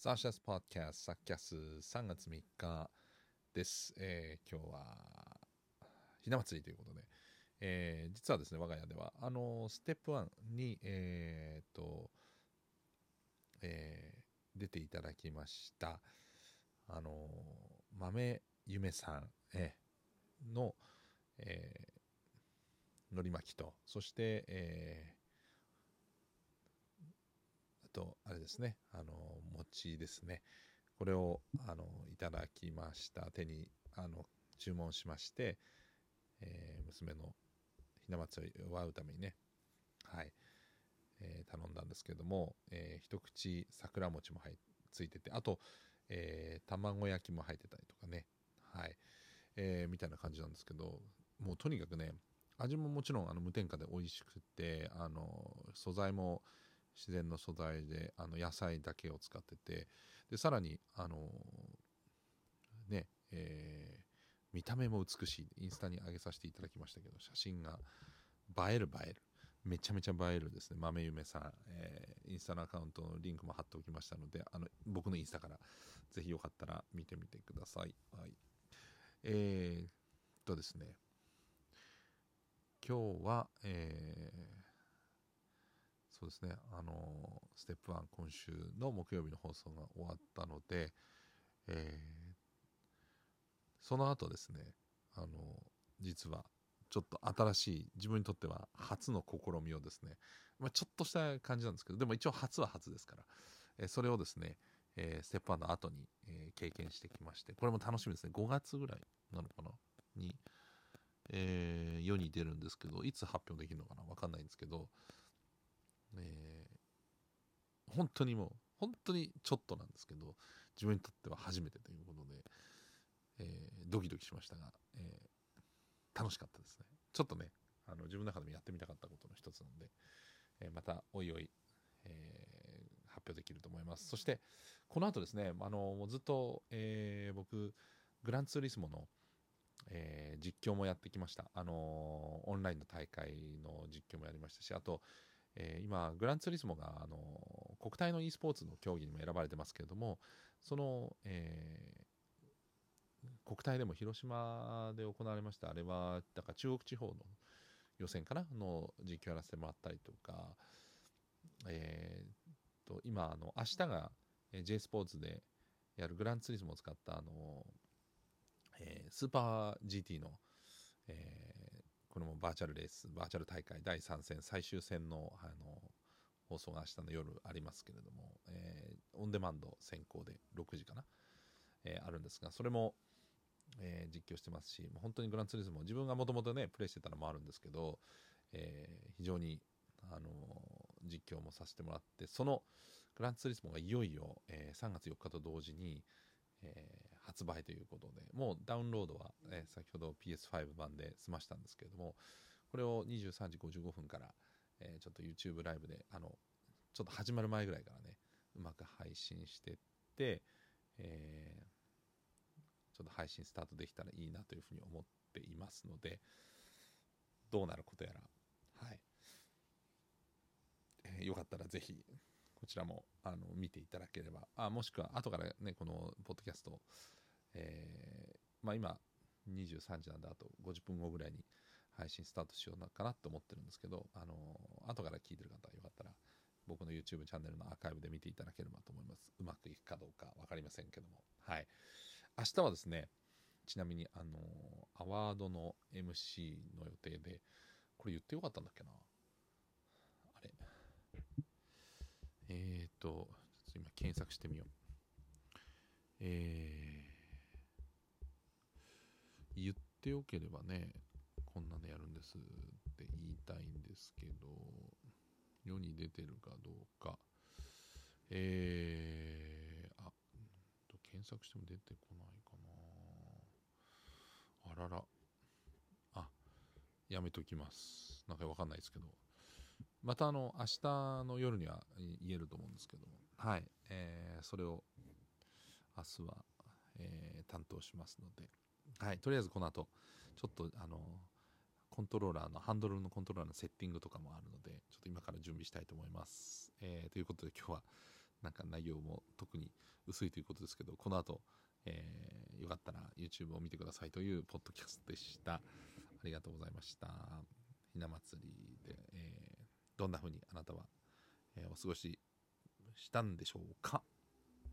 サーシャスポッキャス、サッキャス3月3日です。えー、今日は、ひな祭りということで、えー、実はですね、我が家では、あの、ステップ1に、えー、と、えー、出ていただきました、あの、豆夢さん、えー、の、えー、のり巻きと、そして、えー、と、あれですね、あの、餅ですね。これを、あの、いただきました。手に、あの、注文しまして、えー、娘のひな祭りを祝うためにね、はい、えー、頼んだんですけども、えー、一口桜餅も入ついてて、あと、えー、卵焼きも入ってたりとかね、はい、えー、みたいな感じなんですけど、もうとにかくね、味ももちろんあの無添加で美味しくて、あの素材も自然の素材であの野菜だけを使っててでさらにあのねえー、見た目も美しい。インスタに上げさせていただきましたけど写真が映える映える。めちゃめちゃ映えるですね。豆夢さん、えー、インスタのアカウントのリンクも貼っておきましたのであの僕のインスタからぜひよかったら見てみてください、はい、えー、っとですね。今日は、えーそうですね、あのステップ1今週の木曜日の放送が終わったので、えー、その後ですね、あの実はちょっと新しい自分にとっては初の試みをですね、まあ、ちょっとした感じなんですけどでも一応初は初ですから、えー、それをですね、えー、ステップ1の後に、え、経験してきましてこれも楽しみですね。5月ぐらいなのかな？に、えー、世に出るんですけどいつ発表できるのかな？分かんないんですけどえー、本当にもう本当にちょっとなんですけど自分にとっては初めてということで、えー、ドキドキしましたが、えー、楽しかったですね。ちょっとねあの自分の中でもやってみたかったことの一つなので、えまたおいおい、え発表できると思います。そしてこの後ですねあのずっと、え僕グランツーリスモのえー、実況もやってきました、あの、オンラインの大会の実況もやりましたしあと、えー、今、グランツーリスモがあの国体の e スポーツの競技にも選ばれてますけれども、その、えー、国体でも広島で行われました、あれは、だから中国地方の予選かなの実況やらせてもらったりとか、えー、と今あの、明日が J スポーツでやるグランツーリスモを使ったあの、えー、スーパー GT の、えこれもバーチャルレース、バーチャル大会第3戦、最終戦のあの放送が明日の夜ありますけれども、えー、オンデマンド先行で6時かな、えー、あるんですが、それも、えー、実況してますし、本当にグランツーリスモ、自分がもともとね、プレイしてたのもあるんですけど、え、非常に、あの実況もさせてもらって、そのグランツーリスモがいよいよ、え、3月4日と同時に、え、発売ということで、もうダウンロードは、え、先ほど PS5 版で済ましたんですけれども、これを23時55分から、え、ちょっと YouTube ライブで、あの、ちょっと始まる前ぐらいからね、うまく配信してって、えー、ちょっと配信スタートできたらいいなというふうに思っていますので、どうなることやら、はい。えー、よかったらぜひこちらもあの見ていただければあもしくは後からねこのポッドキャスト、えー、まあ、今23時なんであと50分後ぐらいに配信スタートしようかなと思ってるんですけどあの後から聞いてる方はよかったら僕の YouTube チャンネルのアーカイブで見ていただければと思います。うまくいくかどうか分かりませんけども。はい。明日はですねちなみにあのアワードの MC の予定でこれ言ってよかったんだっけな？あれ。えっ、ー、と、ちょっと今検索してみよう。えー、言ってよければね、こんなのやるんですって言いたいんですけど、世に出てるかどうか。えー、あ、検索しても出てこないかな。あらら。あ、やめときます。なんかわかんないですけど。またあの明日の夜には言えると思うんですけど、はいえー、それを明日は、えー、担当しますので、はい、とりあえずこの後ちょっとあのコントローラーのハンドルのコントローラーのセッティングとかもあるのでちょっと今から準備したいと思います、えー、ということで今日はなんか内容も特に薄いということですけどこの後、えー、よかったら YouTube を見てくださいというポッドキャストでした。ありがとうございました。ひな祭りで、えー、どんな風にあなたは、え、お過ごししたんでしょうか？